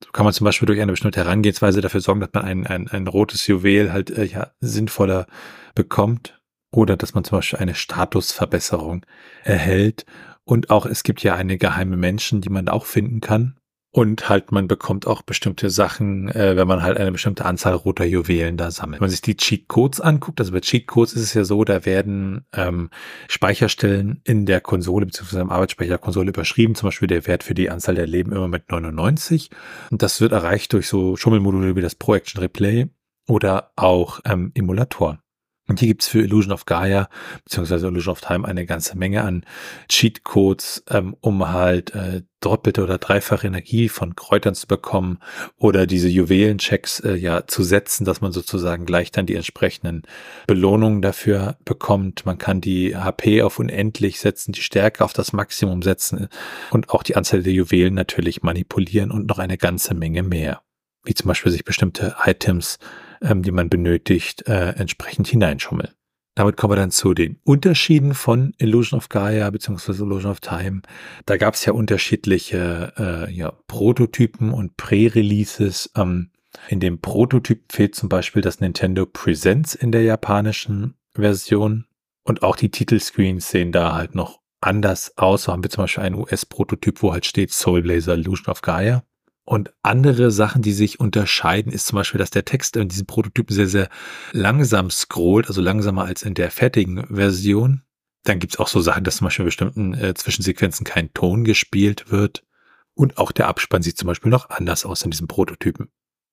So kann man zum Beispiel durch eine bestimmte Herangehensweise dafür sorgen, dass man ein, ein, ein rotes Juwel halt äh, ja, sinnvoller bekommt. Oder dass man zum Beispiel eine Statusverbesserung erhält. Und auch es gibt ja eine geheime Menschen, die man auch finden kann. Und halt, man bekommt auch bestimmte Sachen, äh, wenn man halt eine bestimmte Anzahl roter Juwelen da sammelt. Wenn man sich die Cheatcodes anguckt, also bei Cheatcodes ist es ja so, da werden ähm, Speicherstellen in der Konsole bzw. im Arbeitsspeicher der Konsole überschrieben, zum Beispiel der Wert für die Anzahl der Leben immer mit 99. Und das wird erreicht durch so Schummelmodule wie das Pro Action Replay oder auch ähm, Emulatoren. Und hier gibt's für Illusion of Gaia beziehungsweise Illusion of Time eine ganze Menge an Cheatcodes, ähm, um halt äh, doppelte oder dreifache Energie von Kräutern zu bekommen oder diese Juwelenchecks äh, ja zu setzen, dass man sozusagen gleich dann die entsprechenden Belohnungen dafür bekommt. Man kann die HP auf unendlich setzen, die Stärke auf das Maximum setzen und auch die Anzahl der Juwelen natürlich manipulieren und noch eine ganze Menge mehr. Wie zum Beispiel sich bestimmte Items ähm, die man benötigt, äh, entsprechend hineinschummeln. Damit kommen wir dann zu den Unterschieden von Illusion of Gaia bzw. Illusion of Time. Da gab es ja unterschiedliche äh, ja, Prototypen und Pre-Releases. Ähm, in dem Prototyp fehlt zum Beispiel das Nintendo Presents in der japanischen Version. Und auch die Titelscreens sehen da halt noch anders aus. So haben wir zum Beispiel einen US-Prototyp, wo halt steht Soul Blazer Illusion of Gaia. Und andere Sachen, die sich unterscheiden, ist zum Beispiel, dass der Text in diesem Prototypen sehr, sehr langsam scrollt, also langsamer als in der fertigen Version. Dann gibt's auch so Sachen, dass zum Beispiel in bestimmten äh, Zwischensequenzen kein Ton gespielt wird. Und auch der Abspann sieht zum Beispiel noch anders aus in diesem Prototypen.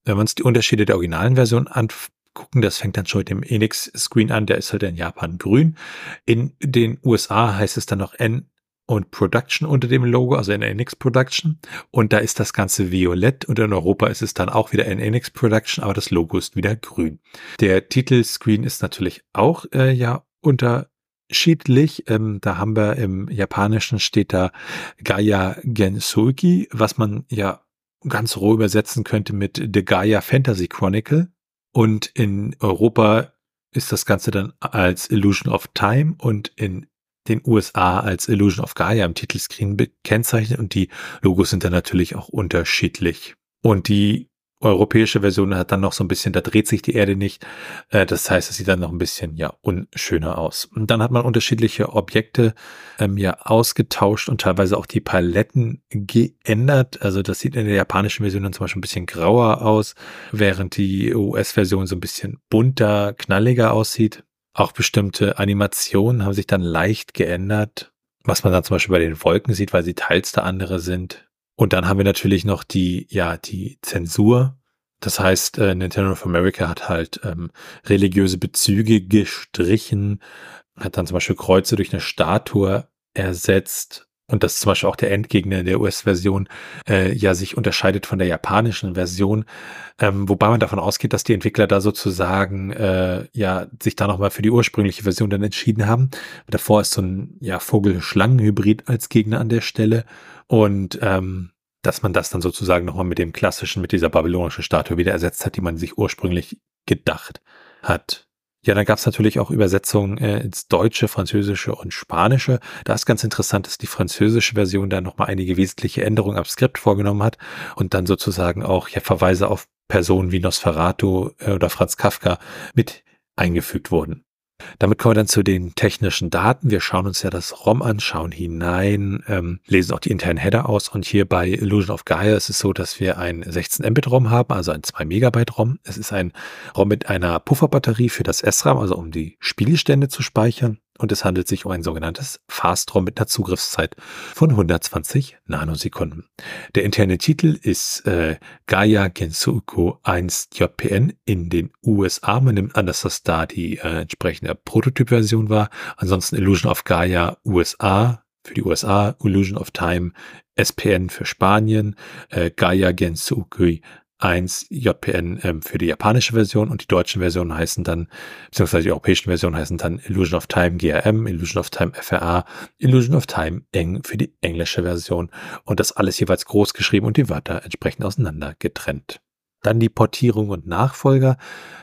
Wenn wir uns die Unterschiede der originalen Version angucken, das fängt dann schon mit dem Enix-Screen an, der ist halt in Japan grün. In den USA heißt es dann noch N und Production unter dem Logo, also in NX Production. Und da ist das Ganze violett und in Europa ist es dann auch wieder in NX Production, aber das Logo ist wieder grün. Der Titelscreen ist natürlich auch äh, ja unterschiedlich. Ähm, da haben wir im Japanischen steht da Gaia Gensuki, was man ja ganz roh übersetzen könnte mit The Gaia Fantasy Chronicle. Und in Europa ist das Ganze dann als Illusion of Time und in den USA als Illusion of Gaia im Titelscreen gekennzeichnet und die Logos sind dann natürlich auch unterschiedlich. Und die europäische Version hat dann noch so ein bisschen, da dreht sich die Erde nicht. Äh, das heißt, es sieht dann noch ein bisschen ja unschöner aus. Und dann hat man unterschiedliche Objekte ähm, ja ausgetauscht und teilweise auch die Paletten geändert. Also das sieht in der japanischen Version dann zum Beispiel ein bisschen grauer aus, während die US-Version so ein bisschen bunter, knalliger aussieht. Auch bestimmte Animationen haben sich dann leicht geändert, was man dann zum Beispiel bei den Wolken sieht, weil sie teils da andere sind. Und dann haben wir natürlich noch die, ja, die Zensur. Das heißt, äh, Nintendo of America hat halt ähm, religiöse Bezüge gestrichen, hat dann zum Beispiel Kreuze durch eine Statue ersetzt und das zum Beispiel auch der Endgegner der US-Version äh, ja sich unterscheidet von der japanischen Version, ähm, wobei man davon ausgeht, dass die Entwickler da sozusagen äh, ja sich da nochmal für die ursprüngliche Version dann entschieden haben. Davor ist so ein ja Vogel-Schlangen-Hybrid als Gegner an der Stelle und ähm, dass man das dann sozusagen nochmal mit dem klassischen, mit dieser babylonischen Statue wieder ersetzt hat, die man sich ursprünglich gedacht hat. Ja, dann gab es natürlich auch Übersetzungen äh, ins Deutsche, Französische und Spanische. Da ist ganz interessant, dass die französische Version da nochmal einige wesentliche Änderungen am Skript vorgenommen hat und dann sozusagen auch ja Verweise auf Personen wie Nosferatu äh, oder Franz Kafka mit eingefügt wurden. Damit kommen wir dann zu den technischen Daten. Wir schauen uns ja das ROM an, schauen hinein, ähm, lesen auch die internen Header aus. Und hier bei Illusion of Gaia ist es so, dass wir ein 16 Mbit ROM haben, also ein 2 Megabyte ROM. Es ist ein ROM mit einer Pufferbatterie für das SRAM, also um die Spielstände zu speichern und es handelt sich um ein sogenanntes Fast-ROM mit einer Zugriffszeit von 120 Nanosekunden. Der interne Titel ist äh, Gaia Gensuku 1 JPN in den USA. Man nimmt an, dass das da die äh, entsprechende Prototyp-Version war. Ansonsten Illusion of Gaia USA für die USA, Illusion of Time SPN für Spanien, äh, Gaia Gensuku 1 JPN ähm, für die japanische Version und die deutschen Versionen heißen dann, beziehungsweise die europäischen Versionen heißen dann Illusion of Time GRM, Illusion of Time FRA, Illusion of Time Eng für die englische Version und das alles jeweils groß geschrieben und die Wörter entsprechend auseinander getrennt. Dann die Portierung und Nachfolger.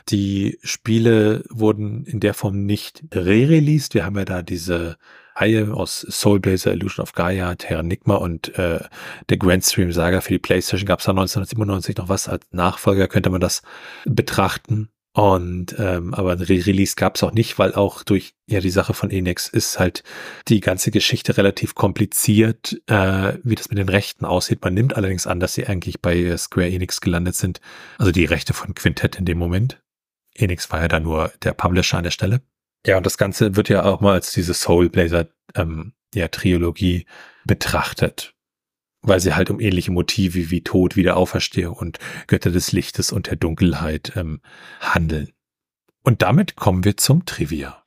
Die Spiele wurden in der Form nicht re-released. Wir haben ja da diese Reihe aus Soul Blazer, Illusion of Gaia, Terranigma und äh, der Grand Stream Saga für die PlayStation gab es da 1997 noch was als Nachfolger, könnte man das betrachten. Und ähm, aber ein Re-Release gab es auch nicht, weil auch durch ja die Sache von Enix ist halt die ganze Geschichte relativ kompliziert, äh, wie das mit den Rechten aussieht. Man nimmt allerdings an, dass sie eigentlich bei Square Enix gelandet sind, also die Rechte von Quintett in dem Moment. Enix war ja da nur der Publisher an der Stelle. Ja, und das Ganze wird ja auch mal als diese Soul Blazer ähm, ja, Trilogie betrachtet, weil sie halt um ähnliche Motive wie Tod, Wiederauferstehung und Götter des Lichtes und der Dunkelheit ähm, handeln. Und damit kommen wir zum Trivia.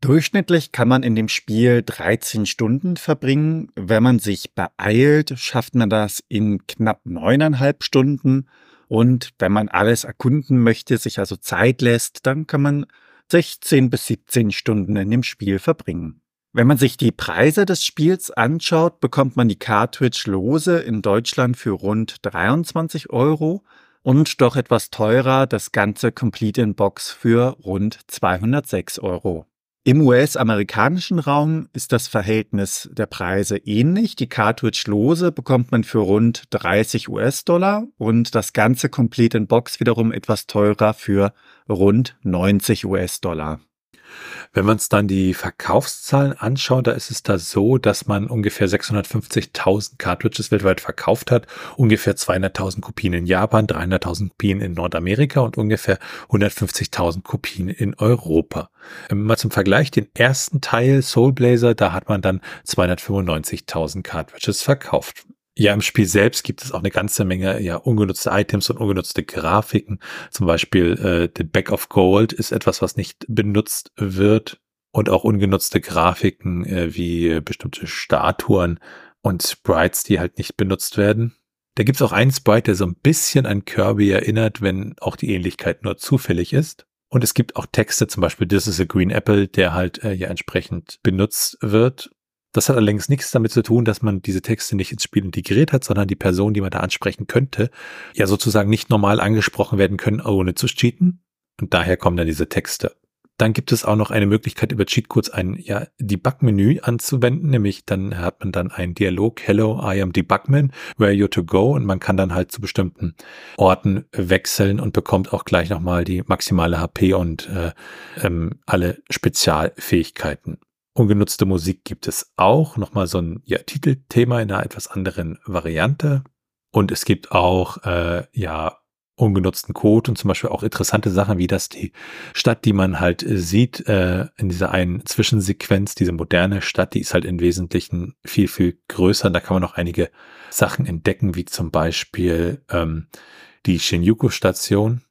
Durchschnittlich kann man in dem Spiel 13 Stunden verbringen. Wenn man sich beeilt, schafft man das in knapp neuneinhalb Stunden. Und wenn man alles erkunden möchte, sich also Zeit lässt, dann kann man 16 bis 17 Stunden in dem Spiel verbringen. Wenn man sich die Preise des Spiels anschaut, bekommt man die Cartridge lose in Deutschland für rund 23 Euro und doch etwas teurer das ganze Complete in Box für rund 206 Euro. Im US-amerikanischen Raum ist das Verhältnis der Preise ähnlich. Die Cartridge-Lose bekommt man für rund 30 US-Dollar und das ganze Complete in Box wiederum etwas teurer für rund 90 US-Dollar. Wenn wir uns dann die Verkaufszahlen anschauen, da ist es da so, dass man ungefähr 650.000 Cartridges weltweit verkauft hat, ungefähr 200.000 Kopien in Japan, 300.000 Kopien in Nordamerika und ungefähr 150.000 Kopien in Europa. Ähm, mal zum Vergleich, den ersten Teil Soul Blazer, da hat man dann 295.000 Cartridges verkauft. Ja, im Spiel selbst gibt es auch eine ganze Menge ja ungenutzte Items und ungenutzte Grafiken. Zum Beispiel äh, The Back of Gold ist etwas, was nicht benutzt wird und auch ungenutzte Grafiken äh, wie bestimmte Statuen und Sprites, die halt nicht benutzt werden. Da gibt's auch einen Sprite, der so ein bisschen an Kirby erinnert, wenn auch die Ähnlichkeit nur zufällig ist. Und es gibt auch Texte, zum Beispiel This is a Green Apple, der halt äh, ja entsprechend benutzt wird das hat allerdings nichts damit zu tun, dass man diese Texte nicht ins Spiel integriert hat, sondern die Person, die man da ansprechen könnte, ja sozusagen nicht normal angesprochen werden können, ohne zu cheaten. Und daher kommen dann diese Texte. Dann gibt es auch noch eine Möglichkeit, über Cheatcodes ein ja, Debug-Menü anzuwenden, nämlich dann hat man dann einen Dialog, Hello, I am Debugman, where are you to go? Und man kann dann halt zu bestimmten Orten wechseln und bekommt auch gleich nochmal die maximale HP und äh, ähm, alle Spezialfähigkeiten. Ungenutzte Musik gibt es auch. Nochmal so ein ja, Titelthema in einer etwas anderen Variante. Und es gibt auch, äh, ja, ungenutzten Code und zum Beispiel auch interessante Sachen, wie das die Stadt, die man halt sieht, äh, in dieser einen Zwischensequenz, diese moderne Stadt, die ist halt im Wesentlichen viel, viel größer. Da kann man noch einige Sachen entdecken, wie zum Beispiel ähm, die Shinjuku-Station,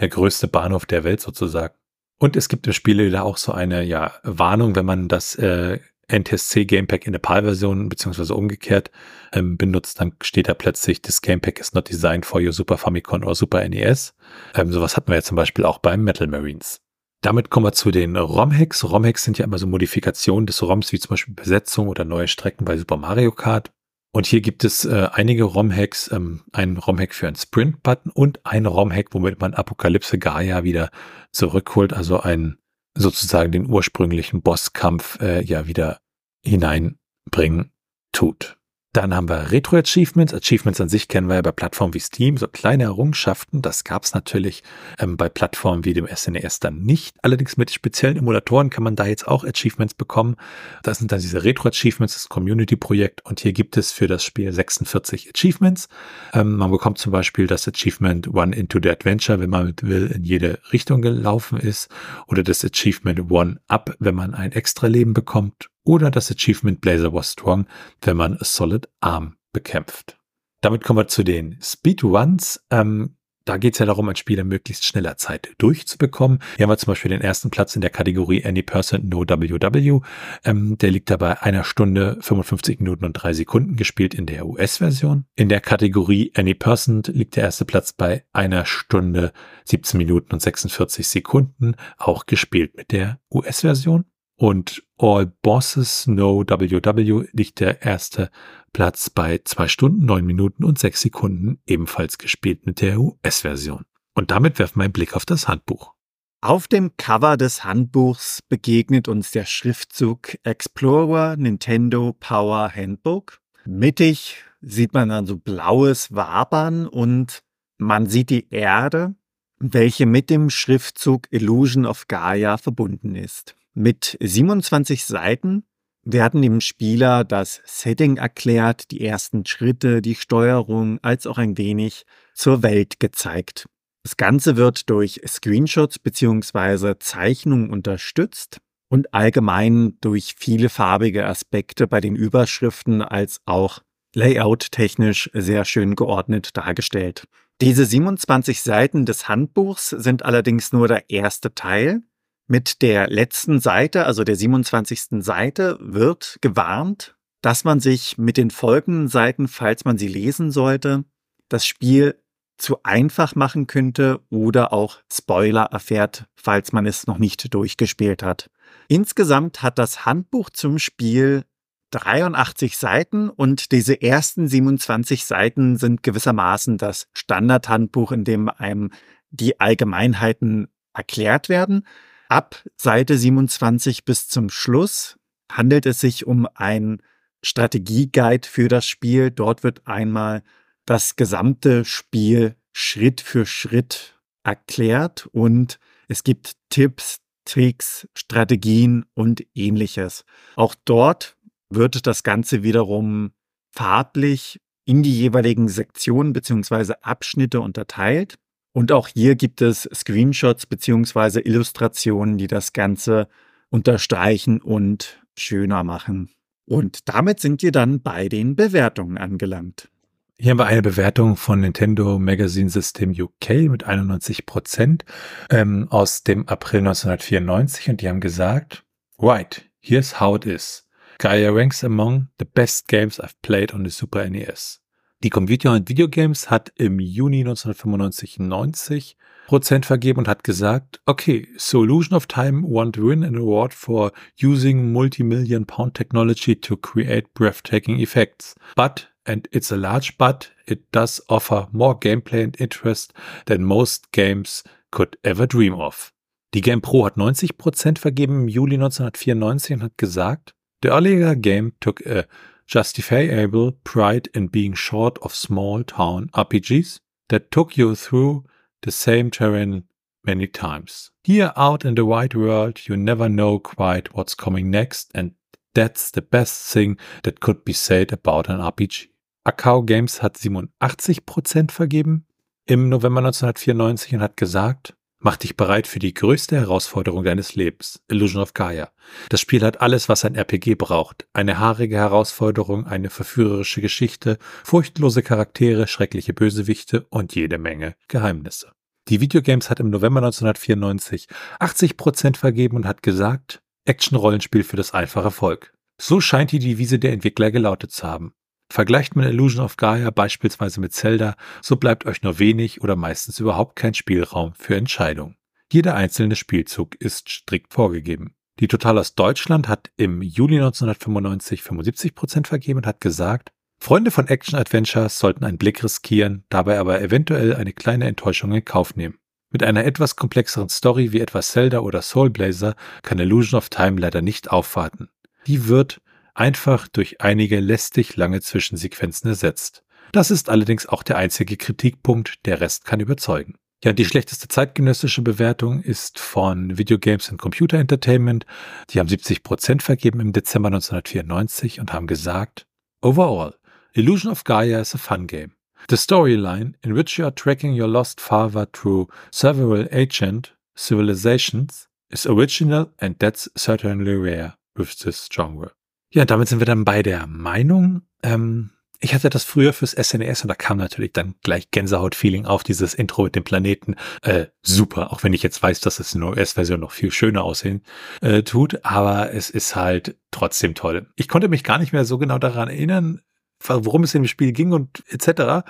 der größte Bahnhof der Welt sozusagen. Und es gibt im Spiel da auch so eine ja, Warnung, wenn man das äh, NTSC Gamepack in der PAL-Version beziehungsweise umgekehrt ähm, benutzt, dann steht da plötzlich, das Gamepack is not designed for your Super Famicom oder Super NES. Ähm, sowas hatten wir ja zum Beispiel auch beim Metal Marines. Damit kommen wir zu den ROM-Hacks. ROM-Hacks sind ja immer so Modifikationen des ROMs, wie zum Beispiel Besetzung oder neue Strecken bei Super Mario Kart. Und hier gibt es äh, einige ROM-Hacks, ähm, einen ROM-Hack für einen Sprint-Button und einen ROM-Hack, womit man Apokalypse Gaia wieder zurückholt, also einen sozusagen den ursprünglichen Bosskampf äh, ja wieder hineinbringen tut. Dann haben wir Retro-Achievements. Achievements an sich kennen wir ja bei Plattformen wie Steam, so kleine Errungenschaften. Das gab es natürlich ähm, bei Plattformen wie dem SNES e dann nicht. Allerdings mit speziellen Emulatoren kann man da jetzt auch Achievements bekommen. Das sind dann diese Retro-Achievements, das Community-Projekt. Und hier gibt es für das Spiel 46 Achievements. Ähm, man bekommt zum Beispiel das Achievement One into the Adventure, wenn man mit will in jede Richtung gelaufen ist. Oder das Achievement One Up, wenn man ein extra Leben bekommt oder das Achievement Blazer was strong, wenn man Solid Arm bekämpft. Damit kommen wir zu den Speedruns. Ähm, da geht es ja darum, ein Spiel in möglichst schneller Zeit durchzubekommen. Hier haben wir zum Beispiel den ersten Platz in der Kategorie Any Person No WW. Ähm, der liegt dabei einer Stunde 55 Minuten und drei Sekunden gespielt in der US-Version. In der Kategorie Any Person liegt der erste Platz bei einer Stunde 17 Minuten und 46 Sekunden, auch gespielt mit der US-Version. Und All Bosses No WW liegt der erste Platz bei zwei Stunden, neun Minuten und sechs Sekunden, ebenfalls gespielt mit der US-Version. Und damit werfen wir einen Blick auf das Handbuch. Auf dem Cover des Handbuchs begegnet uns der Schriftzug Explorer Nintendo Power Handbook. Mittig sieht man dann so blaues Wabern und man sieht die Erde, welche mit dem Schriftzug Illusion of Gaia verbunden ist. Mit 27 Seiten werden dem Spieler das Setting erklärt, die ersten Schritte, die Steuerung, als auch ein wenig zur Welt gezeigt. Das Ganze wird durch Screenshots bzw. Zeichnungen unterstützt und allgemein durch viele farbige Aspekte bei den Überschriften als auch layout-technisch sehr schön geordnet dargestellt. Diese 27 Seiten des Handbuchs sind allerdings nur der erste Teil. Mit der letzten Seite, also der 27. Seite, wird gewarnt, dass man sich mit den folgenden Seiten, falls man sie lesen sollte, das Spiel zu einfach machen könnte oder auch Spoiler erfährt, falls man es noch nicht durchgespielt hat. Insgesamt hat das Handbuch zum Spiel 83 Seiten und diese ersten 27 Seiten sind gewissermaßen das Standardhandbuch, in dem einem die Allgemeinheiten erklärt werden. Ab Seite 27 bis zum Schluss handelt es sich um ein Strategieguide für das Spiel. Dort wird einmal das gesamte Spiel Schritt für Schritt erklärt und es gibt Tipps, Tricks, Strategien und ähnliches. Auch dort wird das Ganze wiederum farblich in die jeweiligen Sektionen bzw. Abschnitte unterteilt. Und auch hier gibt es Screenshots bzw. Illustrationen, die das Ganze unterstreichen und schöner machen. Und damit sind wir dann bei den Bewertungen angelangt. Hier haben wir eine Bewertung von Nintendo Magazine System UK mit 91 Prozent ähm, aus dem April 1994 und die haben gesagt, Right, here's how it is. Gaia ranks among the best games I've played on the Super NES. Die Computer und Videogames hat im Juni 1995 90 Prozent vergeben und hat gesagt, okay, so Illusion of Time won to win an award for using multi-million pound technology to create breathtaking effects. But and it's a large but, it does offer more gameplay and interest than most games could ever dream of. Die Game Pro hat 90% vergeben im Juli 1994 und hat gesagt, The earlier game took a justifiable pride in being short of small town RPGs that took you through the same terrain many times. Here out in the wide world, you never know quite what's coming next, and that's the best thing that could be said about an RPG. Akao Games hat 87% vergeben im November 1994 und hat gesagt, mach dich bereit für die größte Herausforderung deines Lebens, Illusion of Gaia. Das Spiel hat alles, was ein RPG braucht. Eine haarige Herausforderung, eine verführerische Geschichte, furchtlose Charaktere, schreckliche Bösewichte und jede Menge Geheimnisse. Die Videogames hat im November 1994 80% vergeben und hat gesagt, Action-Rollenspiel für das einfache Volk. So scheint die Devise der Entwickler gelautet zu haben. Vergleicht man Illusion of Gaia beispielsweise mit Zelda, so bleibt euch nur wenig oder meistens überhaupt kein Spielraum für Entscheidungen. Jeder einzelne Spielzug ist strikt vorgegeben. Die Total aus Deutschland hat im Juli 1995 75% vergeben und hat gesagt, Freunde von Action Adventures sollten einen Blick riskieren, dabei aber eventuell eine kleine Enttäuschung in Kauf nehmen. Mit einer etwas komplexeren Story wie etwa Zelda oder Soul Blazer kann Illusion of Time leider nicht aufwarten. Die wird einfach durch einige lästig lange Zwischensequenzen ersetzt. Das ist allerdings auch der einzige Kritikpunkt, der Rest kann überzeugen. Ja, die schlechteste zeitgenössische Bewertung ist von Video Games and Computer Entertainment. Die haben 70% vergeben im Dezember 1994 und haben gesagt, Overall, Illusion of Gaia is a fun game. The storyline, in which you are tracking your lost father through several ancient civilizations, is original and that's certainly rare with this genre. Ja, damit sind wir dann bei der Meinung. Ähm, ich hatte das früher fürs SNES e und da kam natürlich dann gleich Gänsehaut-Feeling auf dieses Intro mit dem Planeten. Äh, super, auch wenn ich jetzt weiß, dass es in der OS-Version noch viel schöner aussehen äh, tut, aber es ist halt trotzdem toll. Ich konnte mich gar nicht mehr so genau daran erinnern, worum es dem Spiel ging und etc.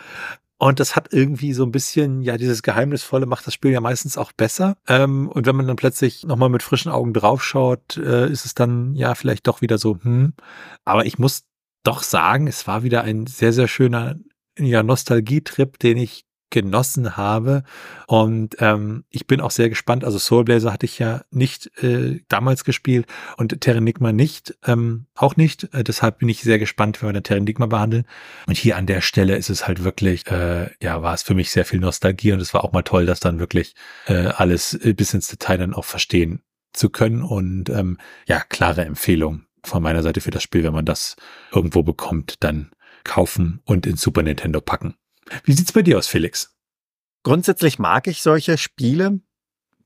Und das hat irgendwie so ein bisschen, ja, dieses Geheimnisvolle macht das Spiel ja meistens auch besser. Ähm, und wenn man dann plötzlich nochmal mit frischen Augen draufschaut, äh, ist es dann ja vielleicht doch wieder so, hm. Aber ich muss doch sagen, es war wieder ein sehr, sehr schöner ja, Nostalgietrip, den ich genossen habe. Und ähm, ich bin auch sehr gespannt. Also Soul Blazer hatte ich ja nicht äh, damals gespielt und Terranigma nicht, ähm, auch nicht. Äh, deshalb bin ich sehr gespannt, wenn wir dann Terranigma behandeln. Und hier an der Stelle ist es halt wirklich, äh, ja, war es für mich sehr viel Nostalgie und es war auch mal toll, das dann wirklich äh, alles äh, bis ins Detail dann auch verstehen zu können. Und ähm, ja, klare Empfehlung von meiner Seite für das Spiel, wenn man das irgendwo bekommt, dann kaufen und ins Super Nintendo packen. Wie sieht's bei dir aus, Felix? Grundsätzlich mag ich solche Spiele.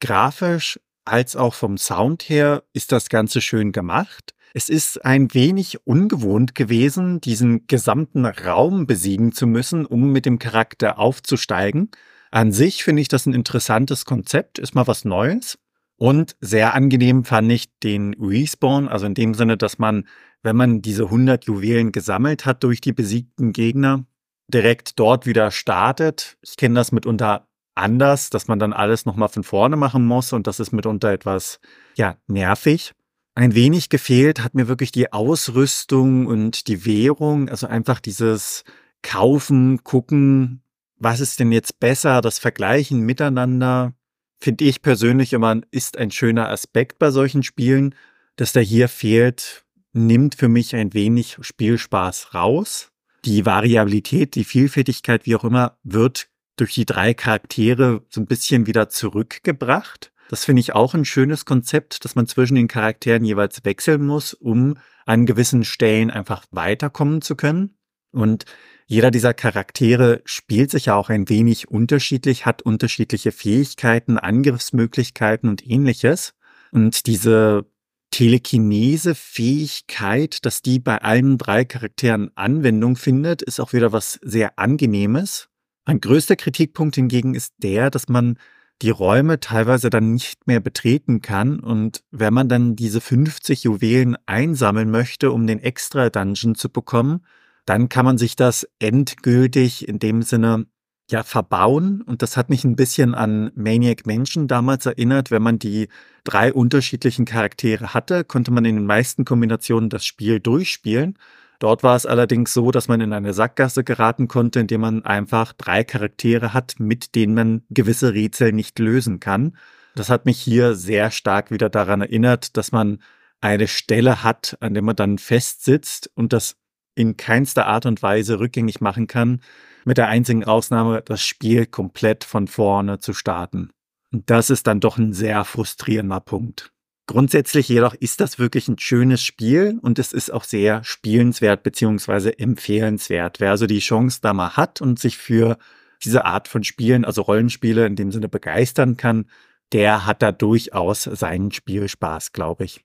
Grafisch als auch vom Sound her ist das Ganze schön gemacht. Es ist ein wenig ungewohnt gewesen, diesen gesamten Raum besiegen zu müssen, um mit dem Charakter aufzusteigen. An sich finde ich das ein interessantes Konzept, ist mal was Neues. Und sehr angenehm fand ich den Respawn, also in dem Sinne, dass man, wenn man diese 100 Juwelen gesammelt hat durch die besiegten Gegner, direkt dort wieder startet. Ich kenne das mitunter anders, dass man dann alles nochmal von vorne machen muss und das ist mitunter etwas, ja, nervig. Ein wenig gefehlt hat mir wirklich die Ausrüstung und die Währung, also einfach dieses Kaufen, gucken, was ist denn jetzt besser, das Vergleichen miteinander, finde ich persönlich immer, ist ein schöner Aspekt bei solchen Spielen, dass da hier fehlt, nimmt für mich ein wenig Spielspaß raus. Die Variabilität, die Vielfältigkeit, wie auch immer, wird durch die drei Charaktere so ein bisschen wieder zurückgebracht. Das finde ich auch ein schönes Konzept, dass man zwischen den Charakteren jeweils wechseln muss, um an gewissen Stellen einfach weiterkommen zu können. Und jeder dieser Charaktere spielt sich ja auch ein wenig unterschiedlich, hat unterschiedliche Fähigkeiten, Angriffsmöglichkeiten und ähnliches. Und diese Telekinese-Fähigkeit, dass die bei allen drei Charakteren Anwendung findet, ist auch wieder was sehr Angenehmes. Mein größter Kritikpunkt hingegen ist der, dass man die Räume teilweise dann nicht mehr betreten kann und wenn man dann diese 50 Juwelen einsammeln möchte, um den Extra-Dungeon zu bekommen, dann kann man sich das endgültig in dem Sinne ja verbauen und das hat mich ein bisschen an Maniac Mansion damals erinnert. Wenn man die drei unterschiedlichen Charaktere hatte, konnte man in den meisten Kombinationen das Spiel durchspielen. Dort war es allerdings so, dass man in eine Sackgasse geraten konnte, indem man einfach drei Charaktere hat, mit denen man gewisse Rätsel nicht lösen kann. Das hat mich hier sehr stark wieder daran erinnert, dass man eine Stelle hat, an der man dann festsitzt und das in keinster Art und Weise rückgängig machen kann, mit der einzigen Ausnahme, das Spiel komplett von vorne zu starten. Und das ist dann doch ein sehr frustrierender Punkt. Grundsätzlich jedoch ist das wirklich ein schönes Spiel und es ist auch sehr spielenswert beziehungsweise empfehlenswert. Wer also die Chance da mal hat und sich für diese Art von Spielen, also Rollenspiele in dem Sinne begeistern kann, der hat da durchaus seinen Spielspaß, glaube ich.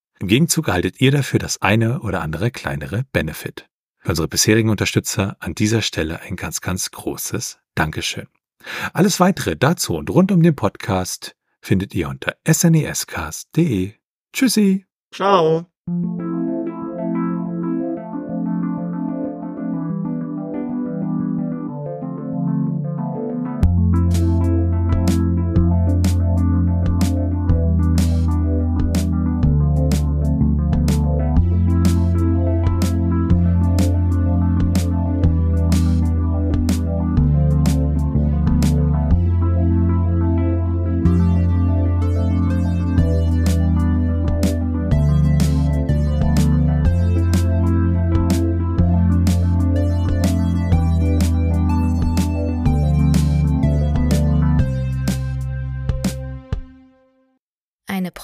Im Gegenzug erhaltet ihr dafür das eine oder andere kleinere Benefit. Für unsere bisherigen Unterstützer an dieser Stelle ein ganz, ganz großes Dankeschön. Alles weitere dazu und rund um den Podcast findet ihr unter snescast.de. Tschüssi. Ciao.